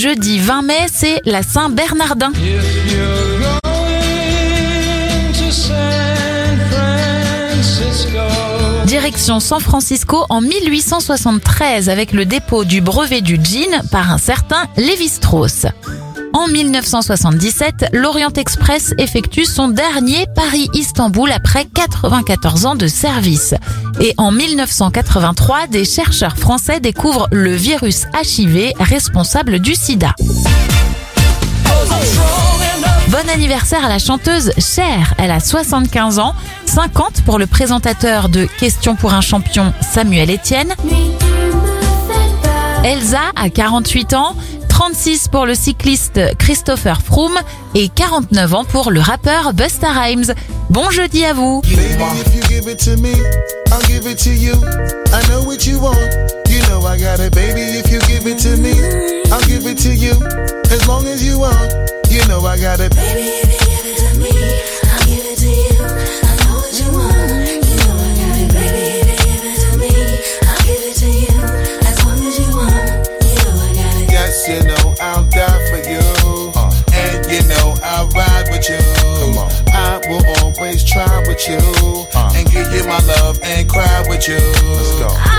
jeudi 20 mai, c'est la Saint-Bernardin. Direction San Francisco en 1873 avec le dépôt du brevet du gin par un certain Lévi-Strauss. En 1977, l'Orient Express effectue son dernier Paris-Istanbul après 94 ans de service. Et en 1983, des chercheurs français découvrent le virus HIV responsable du sida. Bon anniversaire à la chanteuse Cher, elle a 75 ans, 50 pour le présentateur de Questions pour un champion Samuel Etienne, Elsa a 48 ans, 36 pour le cycliste Christopher Froome et 49 ans pour le rappeur Busta Rhymes. Bon jeudi à vous. Baby, with you. I will always try with you. Uh. And give you my love and cry with you. Let's go.